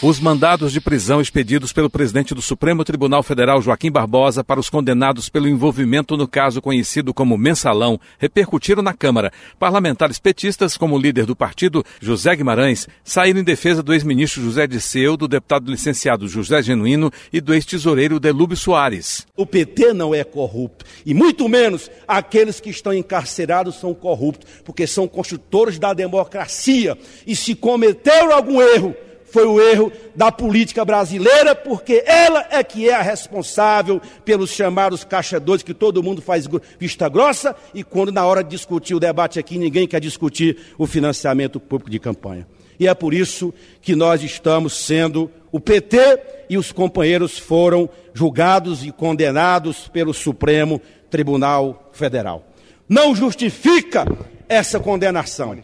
Os mandados de prisão expedidos pelo presidente do Supremo Tribunal Federal, Joaquim Barbosa, para os condenados pelo envolvimento no caso conhecido como Mensalão, repercutiram na Câmara. Parlamentares petistas, como o líder do partido, José Guimarães, saíram em defesa do ex-ministro José Disseu, do deputado licenciado José Genuíno e do ex-tesoureiro Delúbio Soares. O PT não é corrupto, e muito menos aqueles que estão encarcerados são corruptos, porque são construtores da democracia. E se cometeram algum erro, foi o erro da política brasileira, porque ela é que é a responsável pelos chamados caixa dois, que todo mundo faz vista grossa, e quando na hora de discutir o debate aqui, ninguém quer discutir o financiamento público de campanha. E é por isso que nós estamos sendo, o PT e os companheiros foram julgados e condenados pelo Supremo Tribunal Federal. Não justifica essa condenação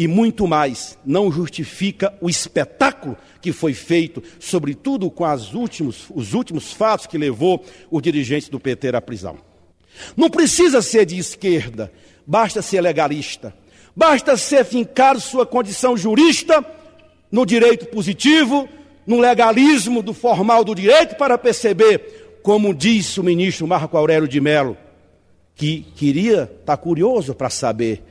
e muito mais, não justifica o espetáculo que foi feito, sobretudo com últimos, os últimos fatos que levou os dirigentes do PT à prisão. Não precisa ser de esquerda, basta ser legalista, basta ser fincar sua condição jurista no direito positivo, no legalismo do formal do direito, para perceber, como disse o ministro Marco Aurélio de Mello, que queria estar tá curioso para saber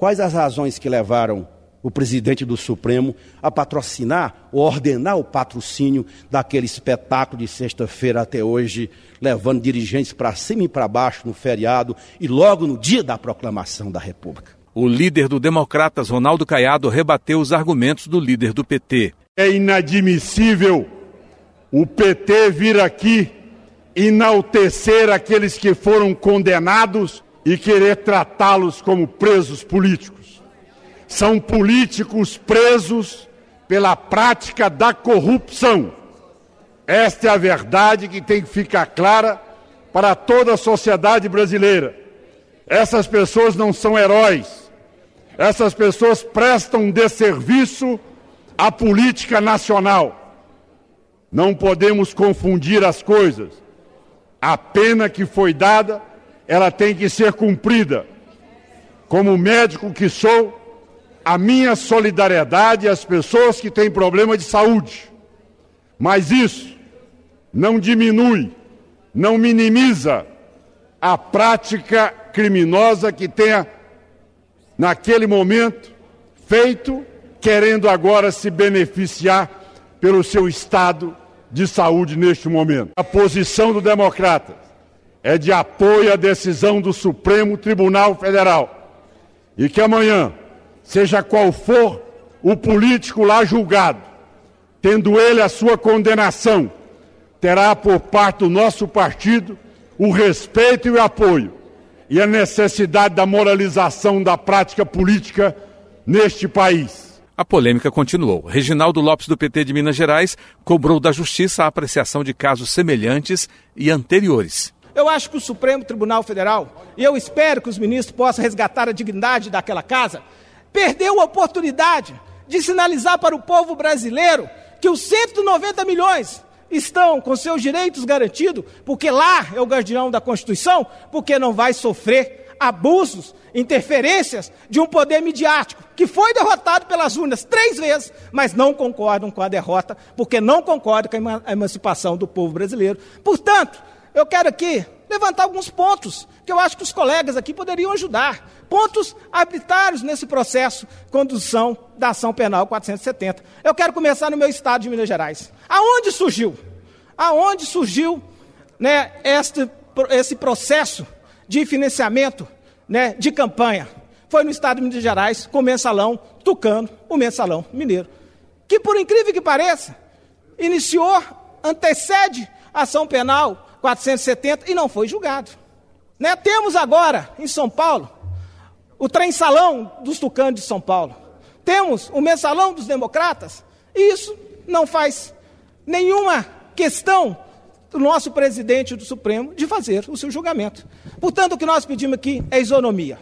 Quais as razões que levaram o presidente do Supremo a patrocinar ou ordenar o patrocínio daquele espetáculo de sexta-feira até hoje, levando dirigentes para cima e para baixo no feriado e logo no dia da proclamação da República? O líder do Democratas, Ronaldo Caiado, rebateu os argumentos do líder do PT. É inadmissível o PT vir aqui enaltecer aqueles que foram condenados e querer tratá-los como presos políticos. São políticos presos pela prática da corrupção. Esta é a verdade que tem que ficar clara para toda a sociedade brasileira. Essas pessoas não são heróis. Essas pessoas prestam desserviço à política nacional. Não podemos confundir as coisas. A pena que foi dada ela tem que ser cumprida. Como médico que sou, a minha solidariedade às pessoas que têm problema de saúde. Mas isso não diminui, não minimiza a prática criminosa que tenha, naquele momento, feito, querendo agora se beneficiar pelo seu estado de saúde neste momento. A posição do democrata é de apoio à decisão do Supremo Tribunal Federal. E que amanhã, seja qual for o político lá julgado, tendo ele a sua condenação, terá por parte do nosso partido o respeito e o apoio e a necessidade da moralização da prática política neste país. A polêmica continuou. Reginaldo Lopes, do PT de Minas Gerais, cobrou da Justiça a apreciação de casos semelhantes e anteriores. Eu acho que o Supremo Tribunal Federal, e eu espero que os ministros possam resgatar a dignidade daquela casa, perdeu a oportunidade de sinalizar para o povo brasileiro que os 190 milhões estão com seus direitos garantidos, porque lá é o guardião da Constituição, porque não vai sofrer abusos, interferências de um poder midiático que foi derrotado pelas urnas três vezes, mas não concordam com a derrota, porque não concordam com a emancipação do povo brasileiro. Portanto, eu quero aqui levantar alguns pontos que eu acho que os colegas aqui poderiam ajudar. Pontos arbitrários nesse processo condução da ação penal 470. Eu quero começar no meu estado de Minas Gerais. Aonde surgiu? Aonde surgiu né, este, esse processo de financiamento né, de campanha? Foi no estado de Minas Gerais, com o mensalão Tucano, o mensalão mineiro. Que, por incrível que pareça, iniciou, antecede a ação penal 470 e não foi julgado. Né? Temos agora em São Paulo o trem salão dos tucanos de São Paulo. Temos o mensalão dos democratas. E isso não faz nenhuma questão do nosso presidente do Supremo de fazer o seu julgamento. Portanto, o que nós pedimos aqui é isonomia.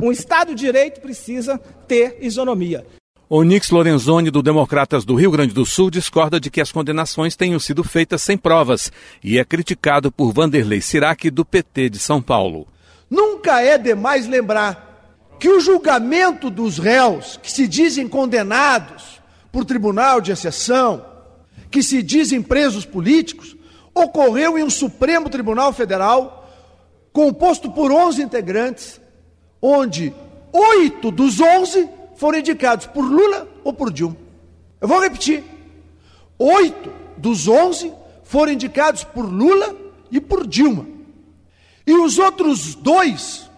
Um Estado de Direito precisa ter isonomia. Onix Lorenzoni, do Democratas do Rio Grande do Sul, discorda de que as condenações tenham sido feitas sem provas e é criticado por Vanderlei Sirac, do PT de São Paulo. Nunca é demais lembrar que o julgamento dos réus que se dizem condenados por tribunal de exceção, que se dizem presos políticos, ocorreu em um Supremo Tribunal Federal composto por 11 integrantes, onde oito dos 11 foram indicados por Lula ou por Dilma. Eu vou repetir: oito dos onze foram indicados por Lula e por Dilma. E os outros dois,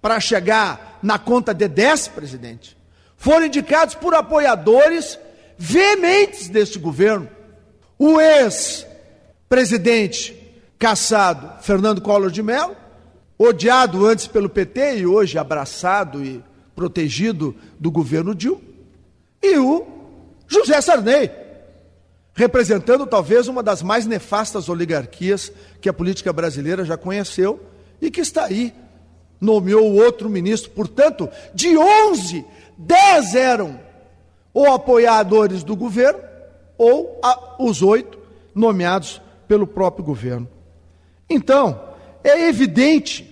para chegar na conta de dez, presidente, foram indicados por apoiadores veementes deste governo. O ex-presidente caçado Fernando Collor de Mello, odiado antes pelo PT e hoje abraçado e protegido do governo Dilma, e o José Sarney, representando talvez uma das mais nefastas oligarquias que a política brasileira já conheceu e que está aí, nomeou outro ministro. Portanto, de 11, 10 eram ou apoiadores do governo ou a, os oito nomeados pelo próprio governo. Então, é evidente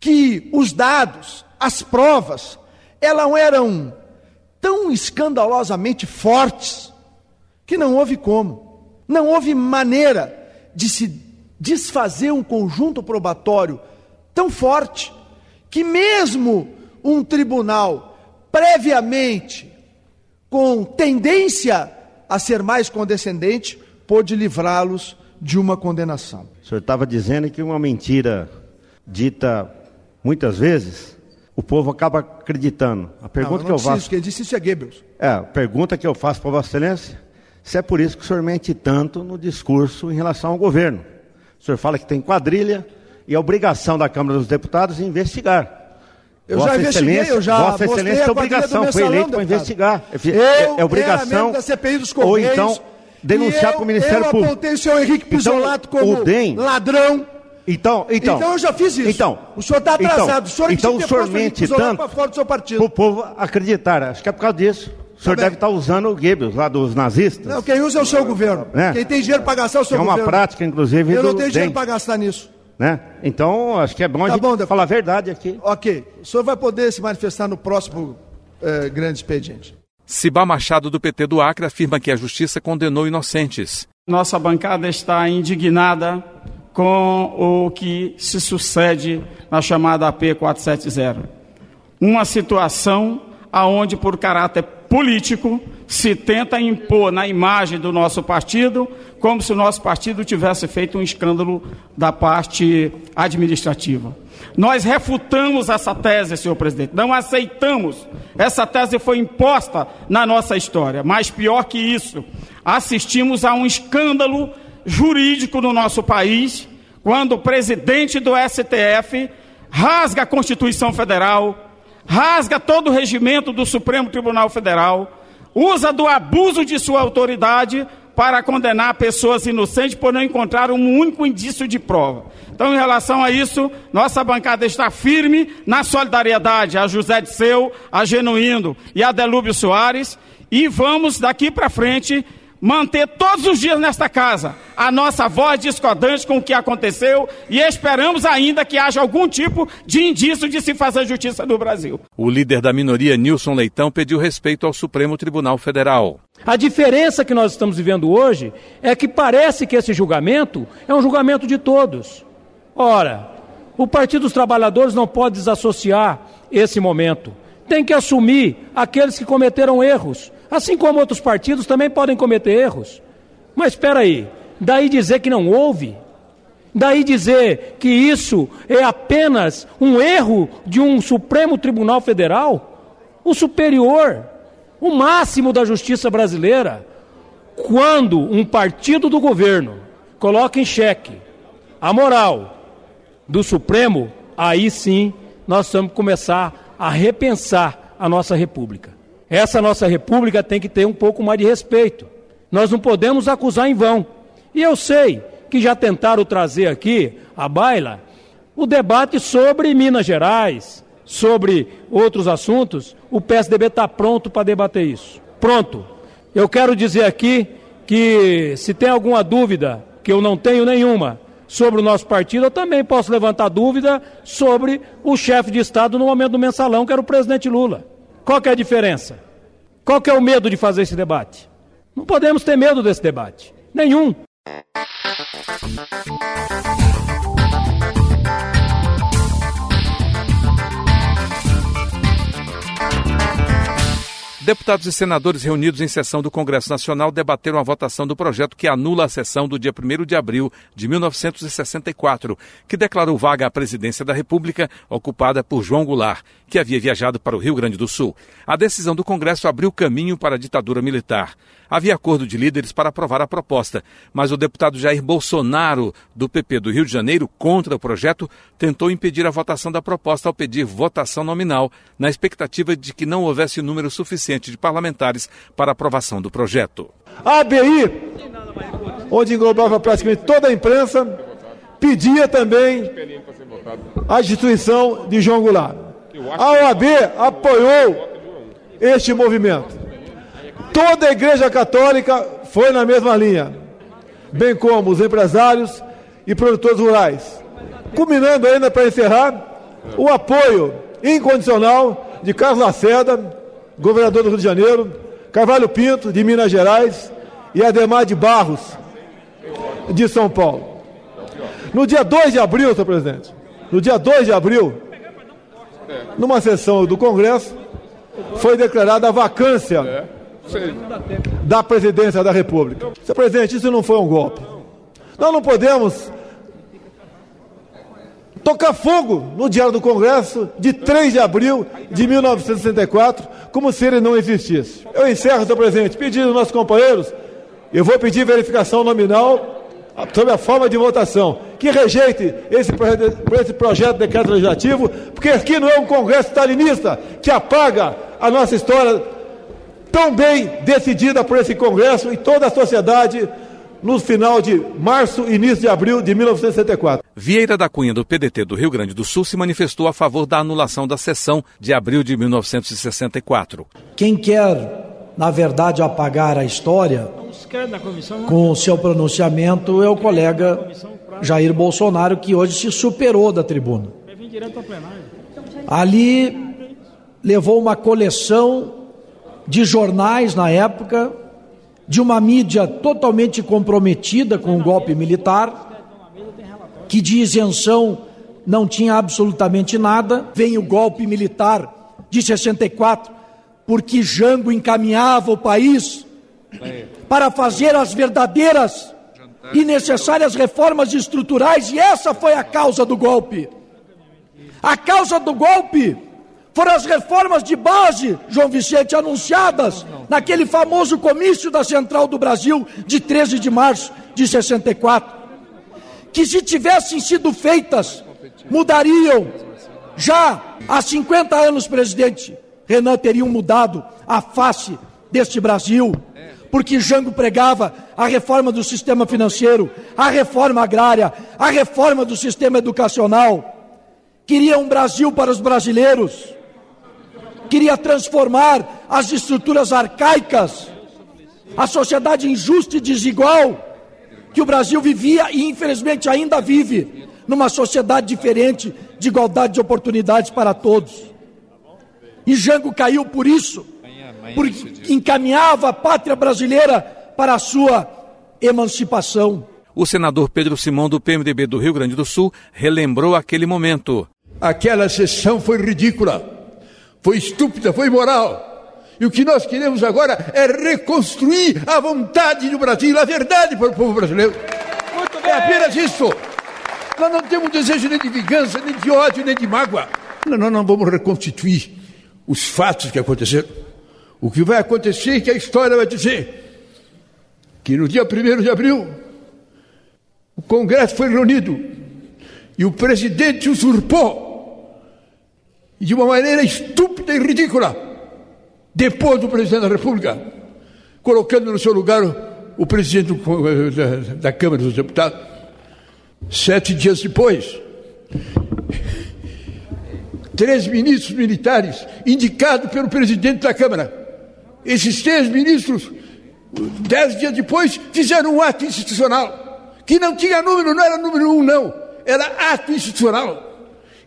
que os dados, as provas, elas eram tão escandalosamente fortes que não houve como, não houve maneira de se desfazer um conjunto probatório tão forte que mesmo um tribunal previamente com tendência a ser mais condescendente pôde livrá-los de uma condenação. O senhor estava dizendo que uma mentira dita muitas vezes o povo acaba acreditando. A pergunta não, que eu faço. Isso, quem disse isso é Goebbels. É, a pergunta que eu faço para Vossa Excelência, se é por isso que o senhor mente tanto no discurso em relação ao governo. O senhor fala que tem quadrilha e a obrigação da Câmara dos Deputados é investigar. Eu Vossa já investiguei, eu já Vossa Excelência tem obrigação, foi eleito para investigar. É, eu, é obrigação. da CPI dos Correios, ou então denunciar para o Ministério Público. Eu apontei o senhor Henrique Pisolato então, como DEM, ladrão. Então, então. Então eu já fiz isso. Então, o senhor está então, atrasado. Então, o senhor, então, o senhor mente tanto fora do seu partido. o povo acreditar. Acho que é por causa disso. O senhor tá deve estar usando o Goebbels lá dos nazistas. Não, quem usa é o seu governo. Né? Quem tem dinheiro para gastar é o seu é governo. É uma prática, inclusive. Eu não tenho dinheiro para gastar nisso. Né? Então, acho que é bom tá a gente bom, falar a verdade aqui. Ok. O senhor vai poder se manifestar no próximo eh, grande expediente. Cibá Machado, do PT do Acre, afirma que a justiça condenou inocentes. Nossa bancada está indignada com o que se sucede na chamada AP 470. Uma situação aonde por caráter político se tenta impor na imagem do nosso partido como se o nosso partido tivesse feito um escândalo da parte administrativa. Nós refutamos essa tese, senhor presidente, não aceitamos. Essa tese foi imposta na nossa história, mas pior que isso, assistimos a um escândalo jurídico no nosso país, quando o presidente do STF rasga a Constituição Federal, rasga todo o regimento do Supremo Tribunal Federal, usa do abuso de sua autoridade para condenar pessoas inocentes por não encontrar um único indício de prova. Então, em relação a isso, nossa bancada está firme na solidariedade a José de Seu, a Genuíno e a Delúbio Soares, e vamos daqui para frente manter todos os dias nesta casa a nossa voz discordante com o que aconteceu e esperamos ainda que haja algum tipo de indício de se fazer justiça no Brasil. O líder da minoria, Nilson Leitão, pediu respeito ao Supremo Tribunal Federal. A diferença que nós estamos vivendo hoje é que parece que esse julgamento é um julgamento de todos. Ora, o Partido dos Trabalhadores não pode desassociar esse momento. Tem que assumir aqueles que cometeram erros Assim como outros partidos também podem cometer erros. Mas espera aí, daí dizer que não houve, daí dizer que isso é apenas um erro de um Supremo Tribunal Federal, o superior, o máximo da justiça brasileira, quando um partido do governo coloca em xeque a moral do Supremo, aí sim nós vamos começar a repensar a nossa república. Essa nossa república tem que ter um pouco mais de respeito. Nós não podemos acusar em vão. E eu sei que já tentaram trazer aqui à baila o debate sobre Minas Gerais, sobre outros assuntos. O PSDB está pronto para debater isso. Pronto. Eu quero dizer aqui que se tem alguma dúvida, que eu não tenho nenhuma, sobre o nosso partido, eu também posso levantar dúvida sobre o chefe de Estado no momento do mensalão, que era o presidente Lula. Qual que é a diferença? Qual que é o medo de fazer esse debate? Não podemos ter medo desse debate. Nenhum. Deputados e senadores reunidos em sessão do Congresso Nacional debateram a votação do projeto que anula a sessão do dia 1 de abril de 1964, que declarou vaga a presidência da República ocupada por João Goulart, que havia viajado para o Rio Grande do Sul. A decisão do Congresso abriu caminho para a ditadura militar. Havia acordo de líderes para aprovar a proposta, mas o deputado Jair Bolsonaro, do PP do Rio de Janeiro, contra o projeto, tentou impedir a votação da proposta ao pedir votação nominal, na expectativa de que não houvesse número suficiente de parlamentares para aprovação do projeto. A ABI, onde englobava praticamente toda a imprensa, pedia também a destituição de João Goulart. A OAB apoiou este movimento. Toda a Igreja Católica foi na mesma linha, bem como os empresários e produtores rurais. Culminando ainda para encerrar, o apoio incondicional de Carlos Lacerda, governador do Rio de Janeiro, Carvalho Pinto, de Minas Gerais, e Ademar de Barros, de São Paulo. No dia 2 de abril, senhor presidente, no dia 2 de abril, numa sessão do Congresso, foi declarada a vacância da presidência da República. Senhor presidente, isso não foi um golpe. Nós não podemos tocar fogo no Diário do Congresso de 3 de abril de 1964, como se ele não existisse. Eu encerro, senhor presidente, pedindo aos nossos companheiros, eu vou pedir verificação nominal sobre a forma de votação, que rejeite esse, esse projeto de decreto legislativo, porque aqui não é um congresso stalinista que apaga a nossa história tão bem decidida por esse Congresso e toda a sociedade no final de março, início de abril de 1964. Vieira da Cunha, do PDT do Rio Grande do Sul, se manifestou a favor da anulação da sessão de abril de 1964. Quem quer, na verdade, apagar a história com o seu pronunciamento é o colega Jair Bolsonaro, que hoje se superou da tribuna. Ali levou uma coleção de jornais na época, de uma mídia totalmente comprometida com o golpe militar, que de isenção não tinha absolutamente nada. Vem o golpe militar de 64, porque Jango encaminhava o país para fazer as verdadeiras e necessárias reformas estruturais, e essa foi a causa do golpe. A causa do golpe foram as reformas de base, João Vicente, anunciadas naquele famoso comício da Central do Brasil de 13 de março de 64, que se tivessem sido feitas, mudariam já há 50 anos, presidente Renan, teriam mudado a face deste Brasil, porque Jango pregava a reforma do sistema financeiro, a reforma agrária, a reforma do sistema educacional. Queria um Brasil para os brasileiros queria transformar as estruturas arcaicas, a sociedade injusta e desigual que o Brasil vivia e infelizmente ainda vive, numa sociedade diferente, de igualdade de oportunidades para todos. E Jango caiu por isso, porque encaminhava a pátria brasileira para a sua emancipação. O senador Pedro Simão, do PMDB do Rio Grande do Sul, relembrou aquele momento. Aquela sessão foi ridícula foi estúpida, foi imoral. E o que nós queremos agora é reconstruir a vontade do Brasil, a verdade para o povo brasileiro. É apenas isso. Nós não temos desejo nem de vingança, nem de ódio, nem de mágoa. Nós não vamos reconstituir os fatos que aconteceram. O que vai acontecer é que a história vai dizer que no dia 1 de abril o Congresso foi reunido e o presidente usurpou de uma maneira estúpida e ridícula, depois do presidente da República, colocando no seu lugar o presidente da, da Câmara dos Deputados. Sete dias depois, três ministros militares indicados pelo presidente da Câmara Esses três ministros, dez dias depois, fizeram um ato institucional, que não tinha número, não era número um, não, era ato institucional.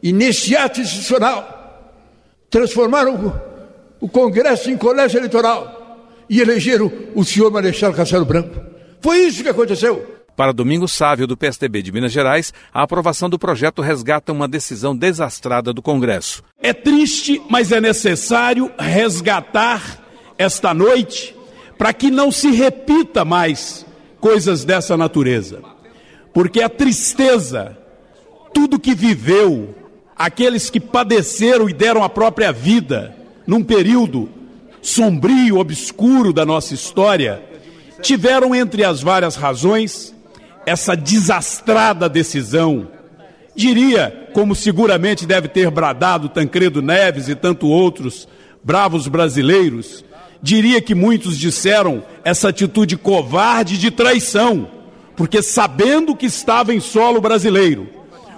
E nesse ato institucional, transformaram o Congresso em colégio eleitoral e elegeram o senhor Marechal Castelo Branco. Foi isso que aconteceu. Para Domingo Sávio, do PSDB de Minas Gerais, a aprovação do projeto resgata uma decisão desastrada do Congresso. É triste, mas é necessário resgatar esta noite para que não se repita mais coisas dessa natureza. Porque a tristeza, tudo que viveu, aqueles que padeceram e deram a própria vida num período sombrio, obscuro da nossa história, tiveram entre as várias razões essa desastrada decisão. Diria, como seguramente deve ter bradado Tancredo Neves e tanto outros bravos brasileiros, diria que muitos disseram essa atitude covarde de traição, porque sabendo que estava em solo brasileiro,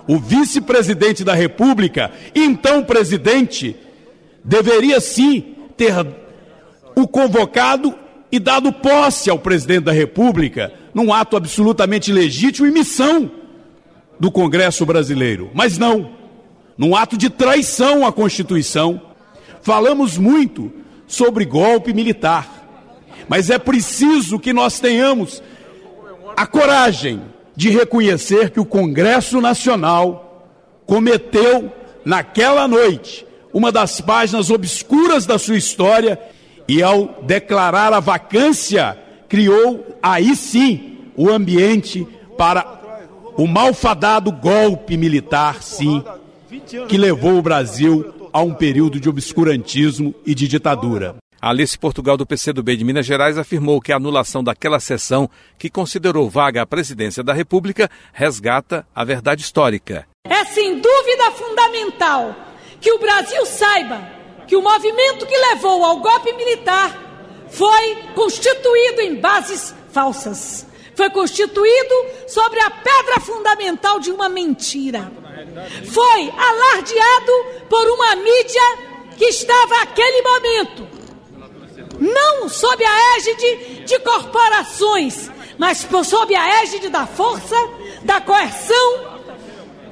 o vice-presidente da República, então presidente, deveria sim ter o convocado e dado posse ao presidente da República num ato absolutamente legítimo e missão do Congresso brasileiro. Mas não, num ato de traição à Constituição. Falamos muito sobre golpe militar, mas é preciso que nós tenhamos a coragem de reconhecer que o Congresso Nacional cometeu naquela noite uma das páginas obscuras da sua história e ao declarar a vacância criou aí sim o ambiente para o malfadado golpe militar, sim, que levou o Brasil a um período de obscurantismo e de ditadura. Alice Portugal, do PCdoB de Minas Gerais, afirmou que a anulação daquela sessão, que considerou vaga a presidência da República, resgata a verdade histórica. É sem dúvida fundamental que o Brasil saiba que o movimento que levou ao golpe militar foi constituído em bases falsas. Foi constituído sobre a pedra fundamental de uma mentira. Foi alardeado por uma mídia que estava naquele momento, não sob a égide de corporações, mas sob a égide da força, da coerção,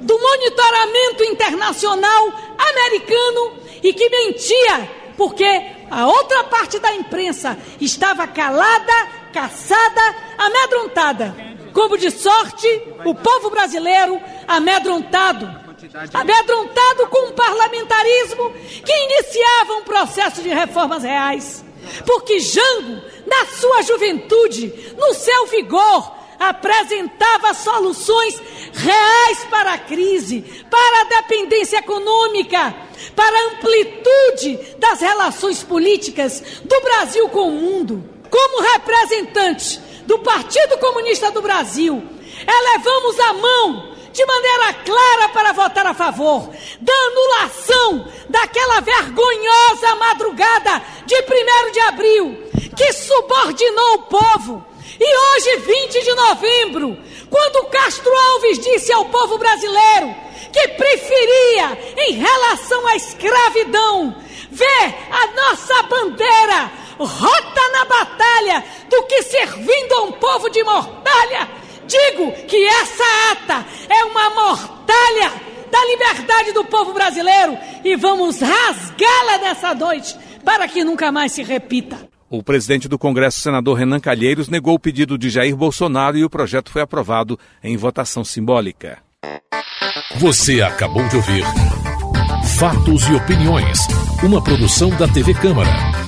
do monitoramento internacional americano e que mentia, porque a outra parte da imprensa estava calada, caçada, amedrontada. Como de sorte, o povo brasileiro amedrontado. Amedrontado com um parlamentarismo que iniciava um processo de reformas reais. Porque Jango, na sua juventude, no seu vigor, apresentava soluções reais para a crise, para a dependência econômica, para a amplitude das relações políticas do Brasil com o mundo. Como representante do Partido Comunista do Brasil, elevamos a mão de maneira clara para votar a favor da anulação daquela vergonhosa madrugada de 1 de abril que subordinou o povo. E hoje, 20 de novembro, quando Castro Alves disse ao povo brasileiro que preferia, em relação à escravidão, ver a nossa bandeira rota na batalha do que servindo a um povo de mortalha, digo que essa ata é uma mortalha da liberdade do povo brasileiro e vamos rasgá-la nessa noite para que nunca mais se repita. O presidente do Congresso, senador Renan Calheiros, negou o pedido de Jair Bolsonaro e o projeto foi aprovado em votação simbólica. Você acabou de ouvir Fatos e Opiniões, uma produção da TV Câmara.